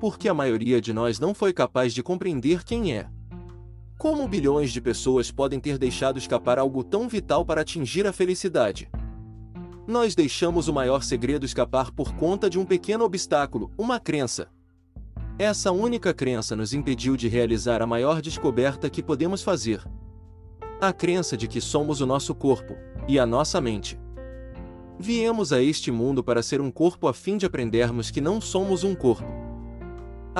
Porque a maioria de nós não foi capaz de compreender quem é. Como bilhões de pessoas podem ter deixado escapar algo tão vital para atingir a felicidade? Nós deixamos o maior segredo escapar por conta de um pequeno obstáculo, uma crença. Essa única crença nos impediu de realizar a maior descoberta que podemos fazer. A crença de que somos o nosso corpo e a nossa mente. Viemos a este mundo para ser um corpo a fim de aprendermos que não somos um corpo.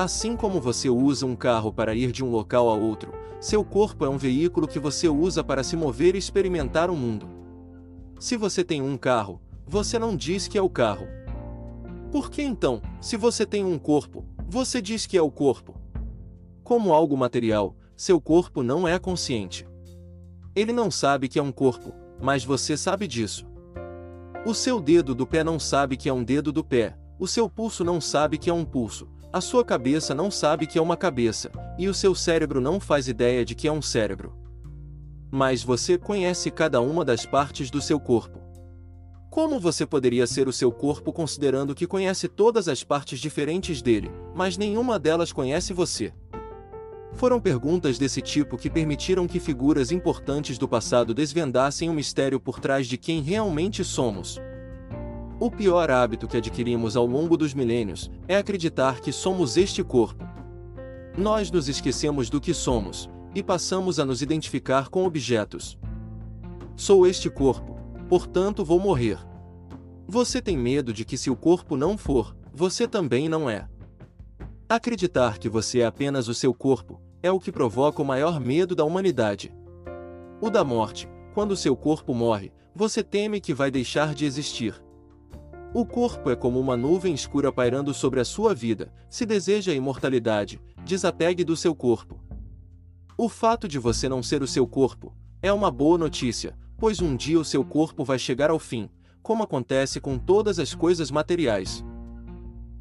Assim como você usa um carro para ir de um local a outro, seu corpo é um veículo que você usa para se mover e experimentar o mundo. Se você tem um carro, você não diz que é o carro. Por que então, se você tem um corpo, você diz que é o corpo? Como algo material, seu corpo não é consciente. Ele não sabe que é um corpo, mas você sabe disso. O seu dedo do pé não sabe que é um dedo do pé, o seu pulso não sabe que é um pulso, a sua cabeça não sabe que é uma cabeça, e o seu cérebro não faz ideia de que é um cérebro. Mas você conhece cada uma das partes do seu corpo. Como você poderia ser o seu corpo considerando que conhece todas as partes diferentes dele, mas nenhuma delas conhece você? Foram perguntas desse tipo que permitiram que figuras importantes do passado desvendassem o mistério por trás de quem realmente somos. O pior hábito que adquirimos ao longo dos milênios é acreditar que somos este corpo. Nós nos esquecemos do que somos e passamos a nos identificar com objetos. Sou este corpo, portanto vou morrer. Você tem medo de que, se o corpo não for, você também não é. Acreditar que você é apenas o seu corpo é o que provoca o maior medo da humanidade. O da morte, quando seu corpo morre, você teme que vai deixar de existir. O corpo é como uma nuvem escura pairando sobre a sua vida. Se deseja a imortalidade, desapegue do seu corpo. O fato de você não ser o seu corpo é uma boa notícia, pois um dia o seu corpo vai chegar ao fim, como acontece com todas as coisas materiais.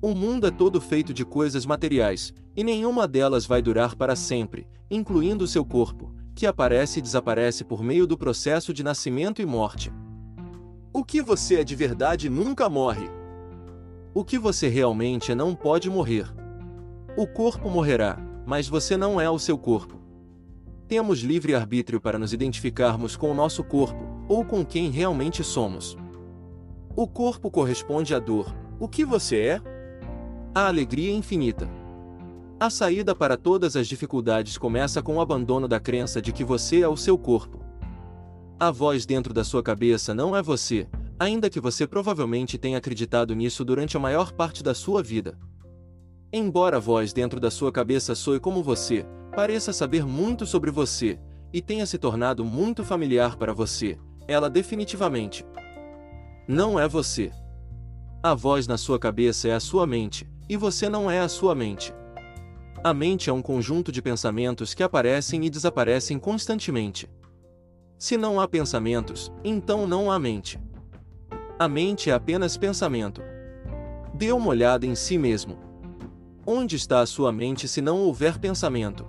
O mundo é todo feito de coisas materiais, e nenhuma delas vai durar para sempre, incluindo o seu corpo, que aparece e desaparece por meio do processo de nascimento e morte. O que você é de verdade nunca morre. O que você realmente é não pode morrer. O corpo morrerá, mas você não é o seu corpo. Temos livre arbítrio para nos identificarmos com o nosso corpo, ou com quem realmente somos. O corpo corresponde à dor. O que você é? A alegria infinita. A saída para todas as dificuldades começa com o abandono da crença de que você é o seu corpo. A voz dentro da sua cabeça não é você, ainda que você provavelmente tenha acreditado nisso durante a maior parte da sua vida. Embora a voz dentro da sua cabeça soe como você, pareça saber muito sobre você, e tenha se tornado muito familiar para você, ela definitivamente não é você. A voz na sua cabeça é a sua mente, e você não é a sua mente. A mente é um conjunto de pensamentos que aparecem e desaparecem constantemente. Se não há pensamentos, então não há mente. A mente é apenas pensamento. Dê uma olhada em si mesmo. Onde está a sua mente se não houver pensamento?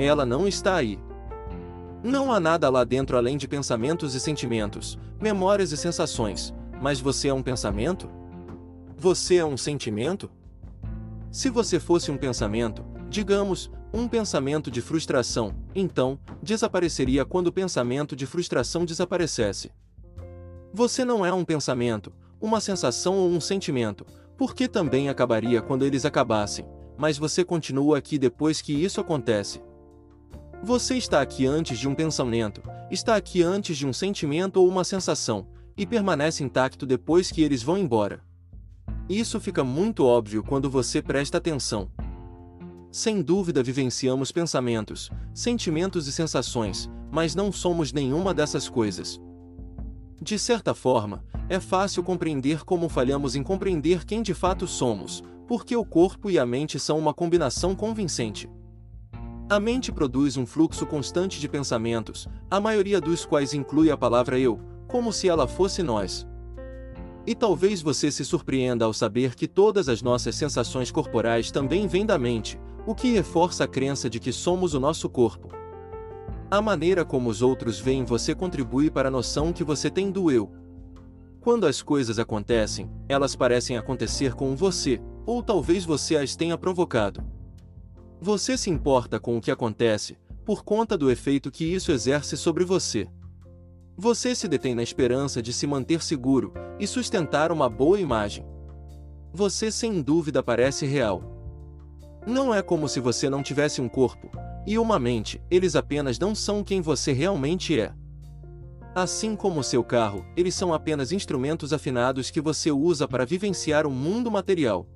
Ela não está aí. Não há nada lá dentro além de pensamentos e sentimentos, memórias e sensações, mas você é um pensamento? Você é um sentimento? Se você fosse um pensamento, digamos, um pensamento de frustração, então, desapareceria quando o pensamento de frustração desaparecesse. Você não é um pensamento, uma sensação ou um sentimento, Porque também acabaria quando eles acabassem, mas você continua aqui depois que isso acontece. Você está aqui antes de um pensamento, está aqui antes de um sentimento ou uma sensação, e permanece intacto depois que eles vão embora. Isso fica muito óbvio quando você presta atenção. Sem dúvida vivenciamos pensamentos, sentimentos e sensações, mas não somos nenhuma dessas coisas. De certa forma, é fácil compreender como falhamos em compreender quem de fato somos, porque o corpo e a mente são uma combinação convincente. A mente produz um fluxo constante de pensamentos, a maioria dos quais inclui a palavra eu, como se ela fosse nós. E talvez você se surpreenda ao saber que todas as nossas sensações corporais também vêm da mente, o que reforça a crença de que somos o nosso corpo. A maneira como os outros veem você contribui para a noção que você tem do eu. Quando as coisas acontecem, elas parecem acontecer com você, ou talvez você as tenha provocado. Você se importa com o que acontece, por conta do efeito que isso exerce sobre você. Você se detém na esperança de se manter seguro e sustentar uma boa imagem. Você sem dúvida parece real. Não é como se você não tivesse um corpo e uma mente, eles apenas não são quem você realmente é. Assim como seu carro, eles são apenas instrumentos afinados que você usa para vivenciar o mundo material.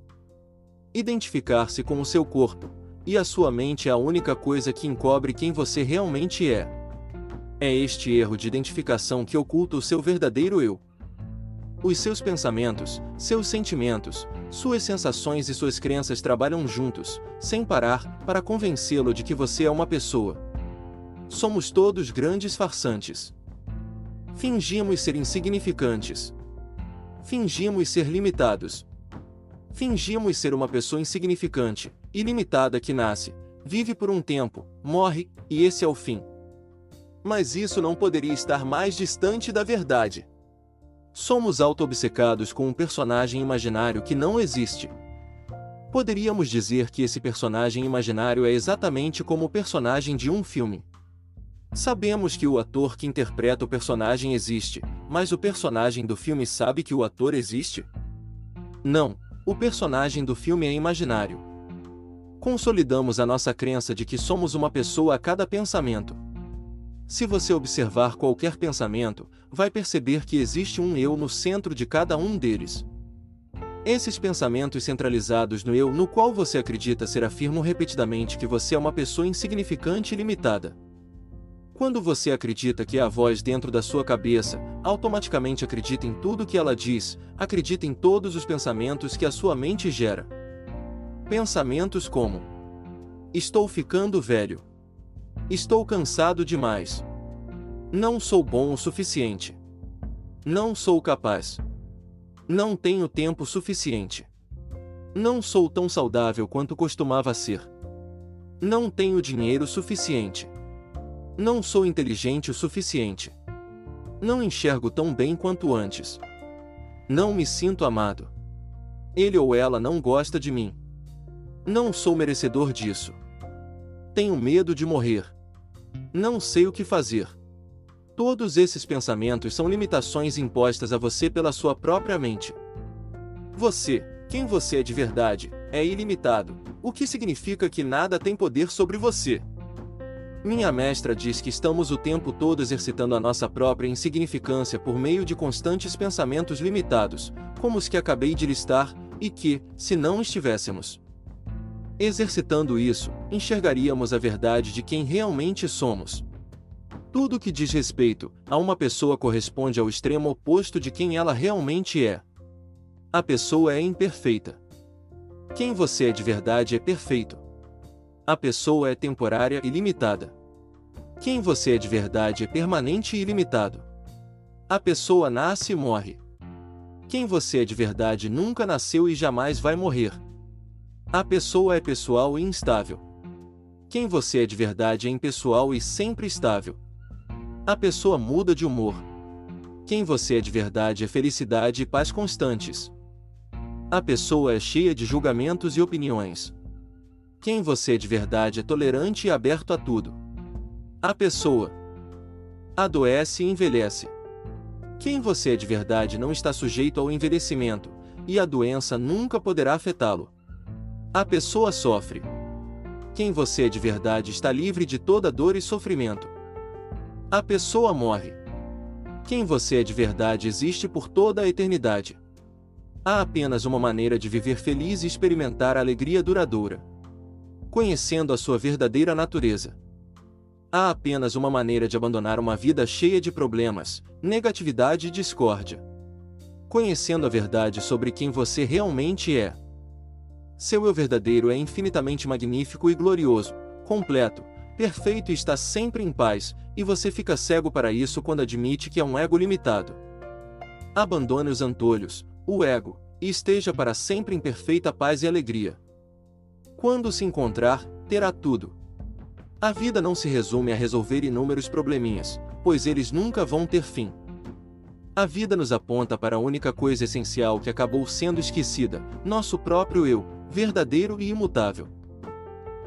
Identificar-se com o seu corpo e a sua mente é a única coisa que encobre quem você realmente é. É este erro de identificação que oculta o seu verdadeiro eu. Os seus pensamentos, seus sentimentos, suas sensações e suas crenças trabalham juntos, sem parar, para convencê-lo de que você é uma pessoa. Somos todos grandes farsantes. Fingimos ser insignificantes. Fingimos ser limitados. Fingimos ser uma pessoa insignificante, ilimitada que nasce, vive por um tempo, morre, e esse é o fim mas isso não poderia estar mais distante da verdade. Somos auto-obcecados com um personagem imaginário que não existe. Poderíamos dizer que esse personagem imaginário é exatamente como o personagem de um filme. Sabemos que o ator que interpreta o personagem existe, mas o personagem do filme sabe que o ator existe? Não, o personagem do filme é imaginário. Consolidamos a nossa crença de que somos uma pessoa a cada pensamento. Se você observar qualquer pensamento, vai perceber que existe um eu no centro de cada um deles. Esses pensamentos centralizados no eu no qual você acredita ser afirmam repetidamente que você é uma pessoa insignificante e limitada. Quando você acredita que é a voz dentro da sua cabeça, automaticamente acredita em tudo que ela diz, acredita em todos os pensamentos que a sua mente gera. Pensamentos como: Estou ficando velho. Estou cansado demais. Não sou bom o suficiente. Não sou capaz. Não tenho tempo suficiente. Não sou tão saudável quanto costumava ser. Não tenho dinheiro suficiente. Não sou inteligente o suficiente. Não enxergo tão bem quanto antes. Não me sinto amado. Ele ou ela não gosta de mim. Não sou merecedor disso. Tenho medo de morrer. Não sei o que fazer. Todos esses pensamentos são limitações impostas a você pela sua própria mente. Você, quem você é de verdade, é ilimitado, o que significa que nada tem poder sobre você. Minha mestra diz que estamos o tempo todo exercitando a nossa própria insignificância por meio de constantes pensamentos limitados, como os que acabei de listar, e que, se não estivéssemos Exercitando isso, enxergaríamos a verdade de quem realmente somos. Tudo que diz respeito a uma pessoa corresponde ao extremo oposto de quem ela realmente é. A pessoa é imperfeita. Quem você é de verdade é perfeito. A pessoa é temporária e limitada. Quem você é de verdade é permanente e ilimitado. A pessoa nasce e morre. Quem você é de verdade nunca nasceu e jamais vai morrer. A pessoa é pessoal e instável. Quem você é de verdade é impessoal e sempre estável. A pessoa muda de humor. Quem você é de verdade é felicidade e paz constantes. A pessoa é cheia de julgamentos e opiniões. Quem você é de verdade é tolerante e aberto a tudo. A pessoa adoece e envelhece. Quem você é de verdade não está sujeito ao envelhecimento, e a doença nunca poderá afetá-lo. A pessoa sofre. Quem você é de verdade está livre de toda dor e sofrimento. A pessoa morre. Quem você é de verdade existe por toda a eternidade. Há apenas uma maneira de viver feliz e experimentar a alegria duradoura. Conhecendo a sua verdadeira natureza. Há apenas uma maneira de abandonar uma vida cheia de problemas, negatividade e discórdia. Conhecendo a verdade sobre quem você realmente é. Seu eu verdadeiro é infinitamente magnífico e glorioso, completo, perfeito e está sempre em paz, e você fica cego para isso quando admite que é um ego limitado. Abandone os antolhos, o ego, e esteja para sempre em perfeita paz e alegria. Quando se encontrar, terá tudo. A vida não se resume a resolver inúmeros probleminhas, pois eles nunca vão ter fim. A vida nos aponta para a única coisa essencial que acabou sendo esquecida: nosso próprio eu, verdadeiro e imutável.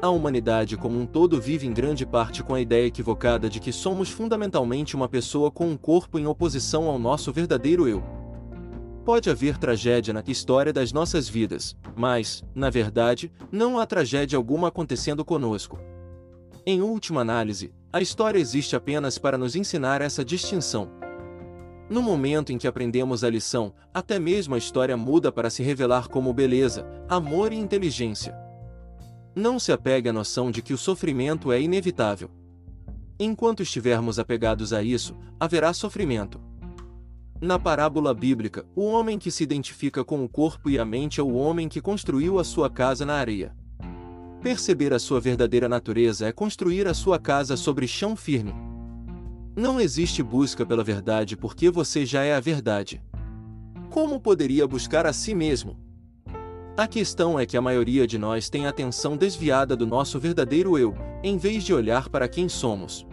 A humanidade como um todo vive em grande parte com a ideia equivocada de que somos fundamentalmente uma pessoa com um corpo em oposição ao nosso verdadeiro eu. Pode haver tragédia na história das nossas vidas, mas, na verdade, não há tragédia alguma acontecendo conosco. Em última análise, a história existe apenas para nos ensinar essa distinção. No momento em que aprendemos a lição, até mesmo a história muda para se revelar como beleza, amor e inteligência. Não se apegue à noção de que o sofrimento é inevitável. Enquanto estivermos apegados a isso, haverá sofrimento. Na parábola bíblica, o homem que se identifica com o corpo e a mente é o homem que construiu a sua casa na areia. Perceber a sua verdadeira natureza é construir a sua casa sobre chão firme. Não existe busca pela verdade porque você já é a verdade. Como poderia buscar a si mesmo? A questão é que a maioria de nós tem a atenção desviada do nosso verdadeiro eu, em vez de olhar para quem somos.